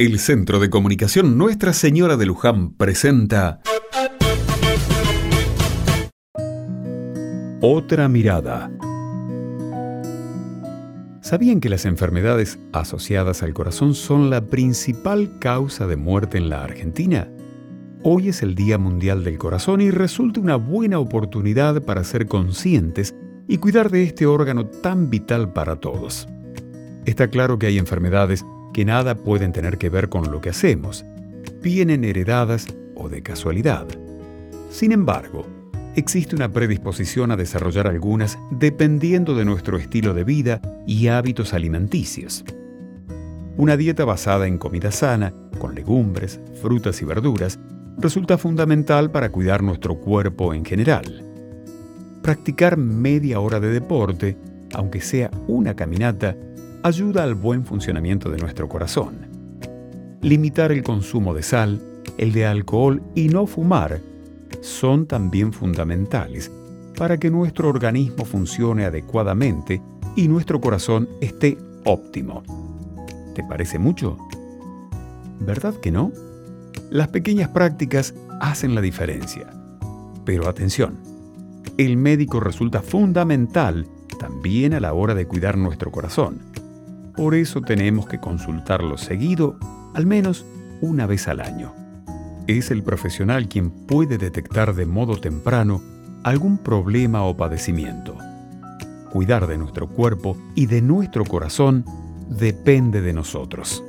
El Centro de Comunicación Nuestra Señora de Luján presenta Otra mirada. ¿Sabían que las enfermedades asociadas al corazón son la principal causa de muerte en la Argentina? Hoy es el Día Mundial del Corazón y resulta una buena oportunidad para ser conscientes y cuidar de este órgano tan vital para todos. Está claro que hay enfermedades que nada pueden tener que ver con lo que hacemos, vienen heredadas o de casualidad. Sin embargo, existe una predisposición a desarrollar algunas dependiendo de nuestro estilo de vida y hábitos alimenticios. Una dieta basada en comida sana, con legumbres, frutas y verduras, resulta fundamental para cuidar nuestro cuerpo en general. Practicar media hora de deporte, aunque sea una caminata, ayuda al buen funcionamiento de nuestro corazón. Limitar el consumo de sal, el de alcohol y no fumar son también fundamentales para que nuestro organismo funcione adecuadamente y nuestro corazón esté óptimo. ¿Te parece mucho? ¿Verdad que no? Las pequeñas prácticas hacen la diferencia. Pero atención, el médico resulta fundamental también a la hora de cuidar nuestro corazón. Por eso tenemos que consultarlo seguido, al menos una vez al año es el profesional quien puede detectar de modo temprano algún problema o padecimiento. Cuidar de nuestro cuerpo y de nuestro corazón depende de nosotros.